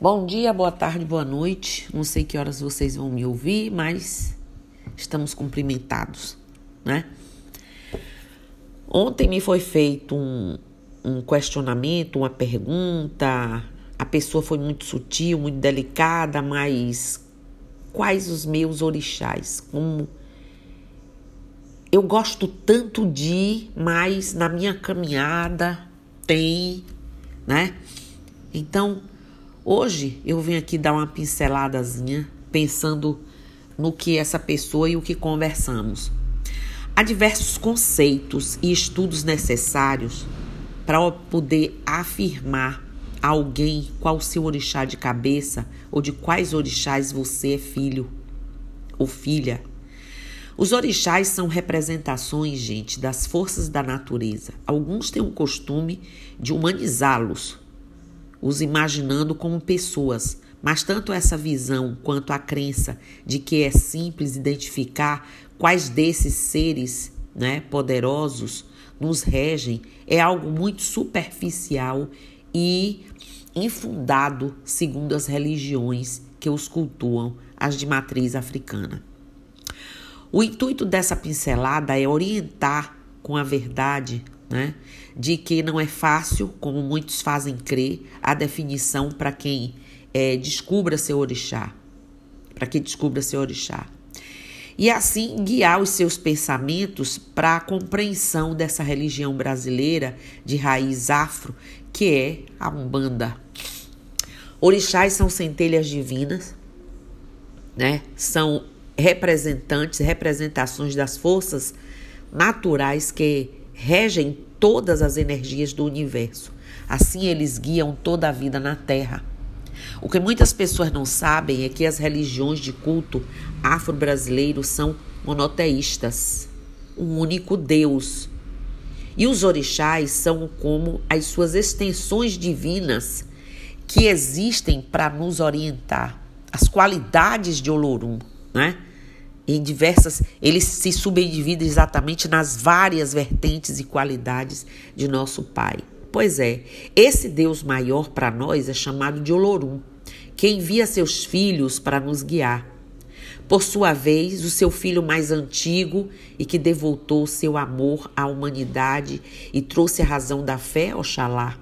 Bom dia, boa tarde, boa noite. Não sei que horas vocês vão me ouvir, mas estamos cumprimentados, né? Ontem me foi feito um, um questionamento, uma pergunta. A pessoa foi muito sutil, muito delicada, mas quais os meus orixás? Como eu gosto tanto de, mas na minha caminhada tem, né? Então, Hoje eu venho aqui dar uma pinceladazinha pensando no que essa pessoa e o que conversamos. Há diversos conceitos e estudos necessários para poder afirmar a alguém qual seu orixá de cabeça ou de quais orixás você é filho ou filha. Os orixás são representações, gente, das forças da natureza. Alguns têm o costume de humanizá-los, os imaginando como pessoas, mas tanto essa visão quanto a crença de que é simples identificar quais desses seres né, poderosos nos regem é algo muito superficial e infundado segundo as religiões que os cultuam, as de matriz africana. O intuito dessa pincelada é orientar com a verdade né? De que não é fácil, como muitos fazem crer, a definição para quem é, descubra seu orixá, para quem descubra seu orixá. E assim guiar os seus pensamentos para a compreensão dessa religião brasileira de raiz afro, que é a Umbanda. Orixás são centelhas divinas, né? São representantes, representações das forças naturais que regem todas as energias do universo. Assim, eles guiam toda a vida na Terra. O que muitas pessoas não sabem é que as religiões de culto afro-brasileiro são monoteístas, um único Deus. E os orixás são como as suas extensões divinas que existem para nos orientar. As qualidades de Olorum, né? Em diversas, ele se subdivide exatamente nas várias vertentes e qualidades de nosso Pai. Pois é, esse Deus maior para nós é chamado de Olorum, que envia seus filhos para nos guiar. Por sua vez, o seu filho mais antigo e que devotou seu amor à humanidade e trouxe a razão da fé, Oxalá.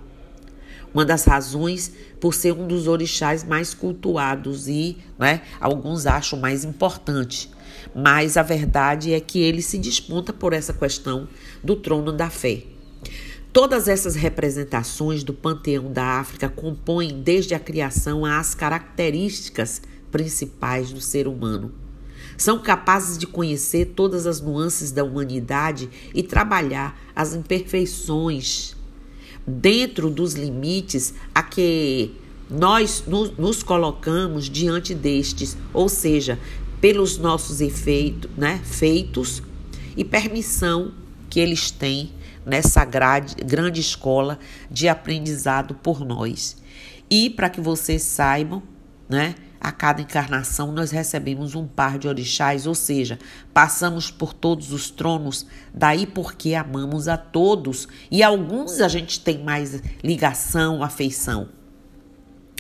Uma das razões por ser um dos orixás mais cultuados e, né, alguns acham mais importante mas a verdade é que ele se desponta por essa questão do trono da fé. Todas essas representações do panteão da África compõem desde a criação as características principais do ser humano. São capazes de conhecer todas as nuances da humanidade e trabalhar as imperfeições dentro dos limites a que nós nos colocamos diante destes, ou seja, pelos nossos efeitos, né, feitos e permissão que eles têm nessa grade, grande escola de aprendizado por nós. E para que vocês saibam, né, a cada encarnação nós recebemos um par de orixás, ou seja, passamos por todos os tronos, daí porque amamos a todos e alguns a gente tem mais ligação, afeição.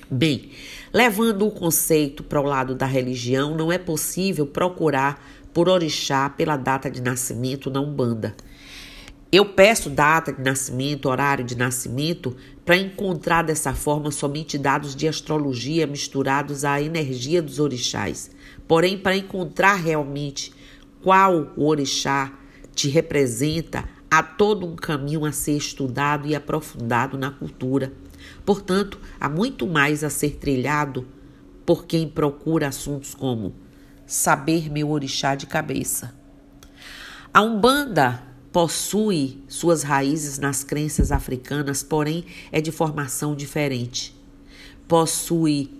Bem, levando o conceito para o lado da religião, não é possível procurar por orixá pela data de nascimento na Umbanda. Eu peço data de nascimento, horário de nascimento, para encontrar dessa forma somente dados de astrologia misturados à energia dos orixás. Porém, para encontrar realmente qual o orixá te representa, há todo um caminho a ser estudado e aprofundado na cultura. Portanto, há muito mais a ser trilhado por quem procura assuntos como saber meu orixá de cabeça. A Umbanda possui suas raízes nas crenças africanas, porém é de formação diferente. Possui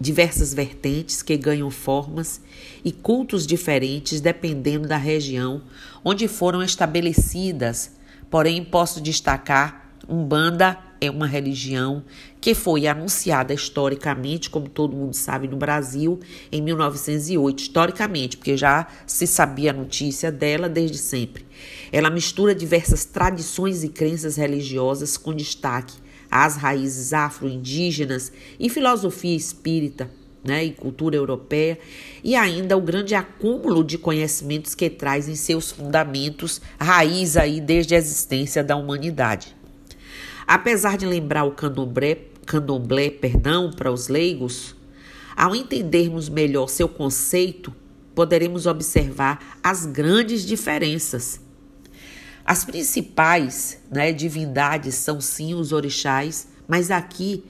diversas vertentes que ganham formas e cultos diferentes dependendo da região onde foram estabelecidas. Porém, posso destacar Umbanda é uma religião que foi anunciada historicamente, como todo mundo sabe, no Brasil em 1908, historicamente, porque já se sabia a notícia dela desde sempre. Ela mistura diversas tradições e crenças religiosas com destaque as raízes afro-indígenas e filosofia espírita né, e cultura europeia, e ainda o grande acúmulo de conhecimentos que traz em seus fundamentos raiz aí desde a existência da humanidade. Apesar de lembrar o candomblé, candomblé perdão, para os leigos, ao entendermos melhor seu conceito, poderemos observar as grandes diferenças. As principais né, divindades são sim os orixás, mas aqui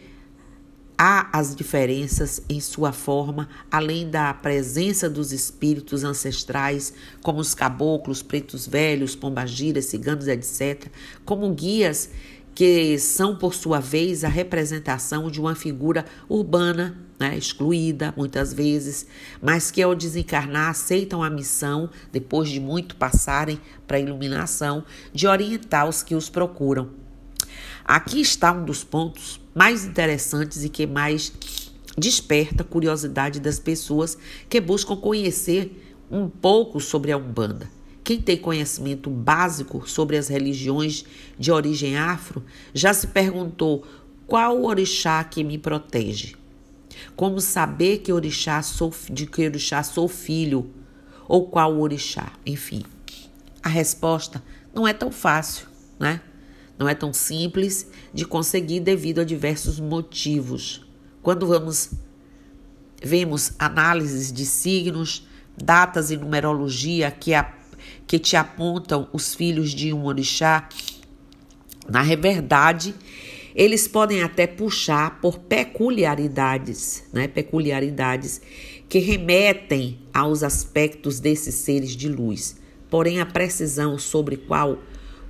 há as diferenças em sua forma, além da presença dos espíritos ancestrais, como os caboclos, pretos velhos, pombagiras, ciganos, etc., como guias que são, por sua vez, a representação de uma figura urbana, né, excluída muitas vezes, mas que ao desencarnar aceitam a missão, depois de muito passarem para a iluminação, de orientar os que os procuram. Aqui está um dos pontos mais interessantes e que mais desperta a curiosidade das pessoas que buscam conhecer um pouco sobre a Umbanda. Quem tem conhecimento básico sobre as religiões de origem afro já se perguntou qual o orixá que me protege. Como saber que orixá sou, de que orixá sou filho ou qual orixá? Enfim, a resposta não é tão fácil, né? Não é tão simples de conseguir devido a diversos motivos. Quando vamos vemos análises de signos, datas e numerologia que, a, que te apontam os filhos de um orixá, na verdade, eles podem até puxar por peculiaridades, né? Peculiaridades que remetem aos aspectos desses seres de luz. Porém, a precisão sobre qual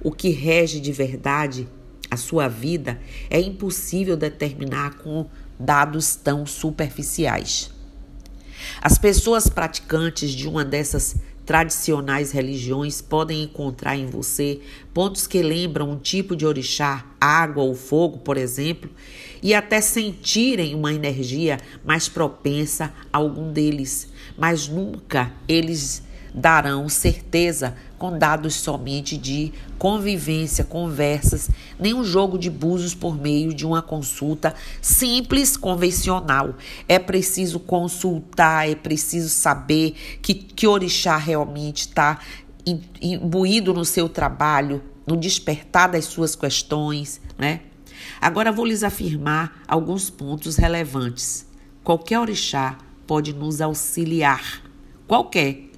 o que rege de verdade a sua vida é impossível determinar com dados tão superficiais. As pessoas praticantes de uma dessas tradicionais religiões podem encontrar em você pontos que lembram um tipo de orixá, água ou fogo, por exemplo, e até sentirem uma energia mais propensa a algum deles, mas nunca eles darão certeza com dados somente de convivência, conversas, nem um jogo de búzios por meio de uma consulta simples, convencional. É preciso consultar, é preciso saber que, que orixá realmente está imbuído no seu trabalho, no despertar das suas questões, né? Agora vou lhes afirmar alguns pontos relevantes. Qualquer orixá pode nos auxiliar. Qualquer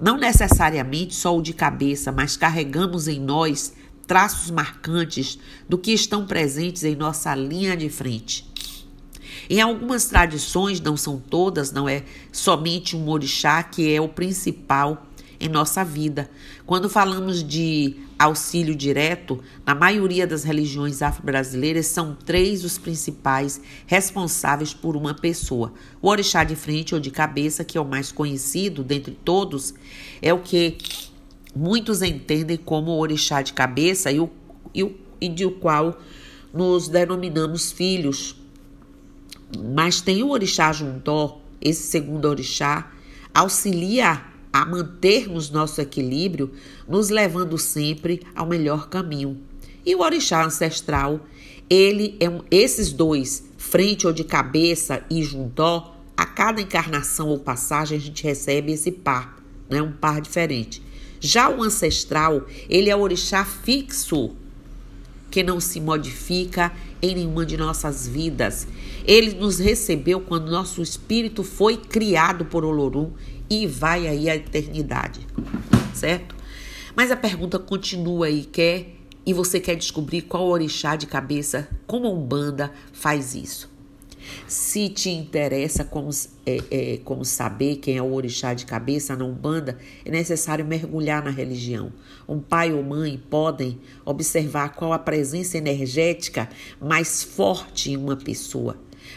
não necessariamente só o de cabeça, mas carregamos em nós traços marcantes do que estão presentes em nossa linha de frente. Em algumas tradições, não são todas, não é somente um orixá que é o principal em nossa vida. Quando falamos de auxílio direto, na maioria das religiões afro-brasileiras são três os principais responsáveis por uma pessoa. O orixá de frente ou de cabeça, que é o mais conhecido dentre todos, é o que muitos entendem como o orixá de cabeça e, o, e, o, e de o qual nos denominamos filhos. Mas tem o orixá juntó, esse segundo orixá, auxilia a mantermos nosso equilíbrio, nos levando sempre ao melhor caminho. E o orixá ancestral, ele é um, esses dois, frente ou de cabeça e juntó, a cada encarnação ou passagem a gente recebe esse par, né? um par diferente. Já o ancestral, ele é o orixá fixo, que não se modifica em nenhuma de nossas vidas. Ele nos recebeu quando nosso espírito foi criado por Olorum e vai aí a eternidade, certo? Mas a pergunta continua aí, quer e você quer descobrir qual orixá de cabeça, como a Umbanda faz isso. Se te interessa como, é, é, como saber quem é o orixá de cabeça na Umbanda, é necessário mergulhar na religião. Um pai ou mãe podem observar qual a presença energética mais forte em uma pessoa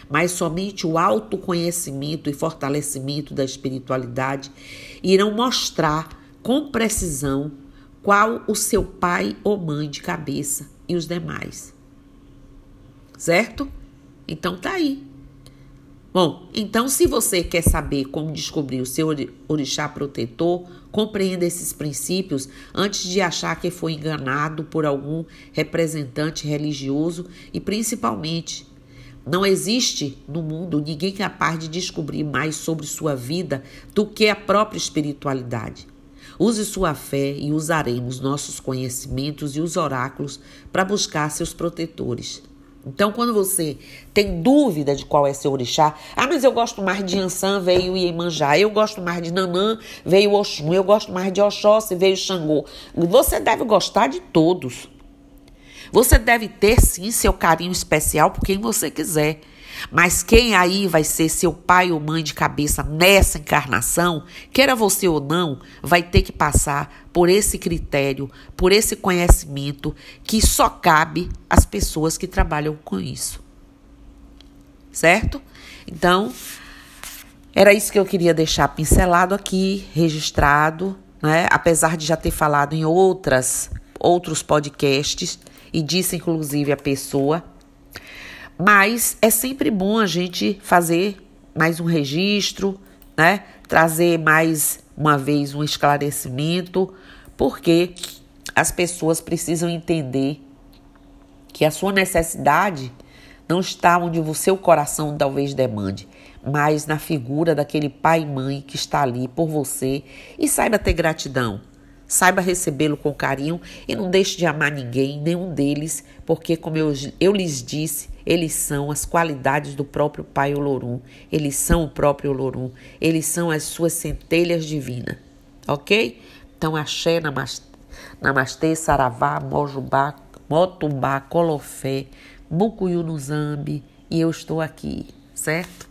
mas somente o autoconhecimento e fortalecimento da espiritualidade irão mostrar com precisão qual o seu pai ou mãe de cabeça e os demais. Certo? Então tá aí. Bom, então se você quer saber como descobrir o seu orixá protetor, compreenda esses princípios antes de achar que foi enganado por algum representante religioso e principalmente não existe no mundo ninguém capaz de descobrir mais sobre sua vida do que a própria espiritualidade. Use sua fé e usaremos nossos conhecimentos e os oráculos para buscar seus protetores. Então, quando você tem dúvida de qual é seu orixá, ah, mas eu gosto mais de Ansan, veio Iemanjá, eu gosto mais de Nanã, veio Oxum, eu gosto mais de Oxóssi, veio Xangô. Você deve gostar de todos. Você deve ter sim seu carinho especial por quem você quiser. Mas quem aí vai ser seu pai ou mãe de cabeça nessa encarnação, queira você ou não, vai ter que passar por esse critério, por esse conhecimento que só cabe às pessoas que trabalham com isso. Certo? Então, era isso que eu queria deixar pincelado aqui, registrado, né? Apesar de já ter falado em outras outros podcasts e disse inclusive a pessoa mas é sempre bom a gente fazer mais um registro, né? Trazer mais uma vez um esclarecimento, porque as pessoas precisam entender que a sua necessidade não está onde o seu coração talvez demande, mas na figura daquele pai e mãe que está ali por você e saiba ter gratidão. Saiba recebê-lo com carinho e não deixe de amar ninguém, nenhum deles, porque, como eu, eu lhes disse, eles são as qualidades do próprio Pai Olorum. Eles são o próprio Olorum. Eles são as suas centelhas divinas. Ok? Então, axé, namastê, namastê saravá, mojubá, motubá, colofé, mucuyu no zambi. E eu estou aqui, certo?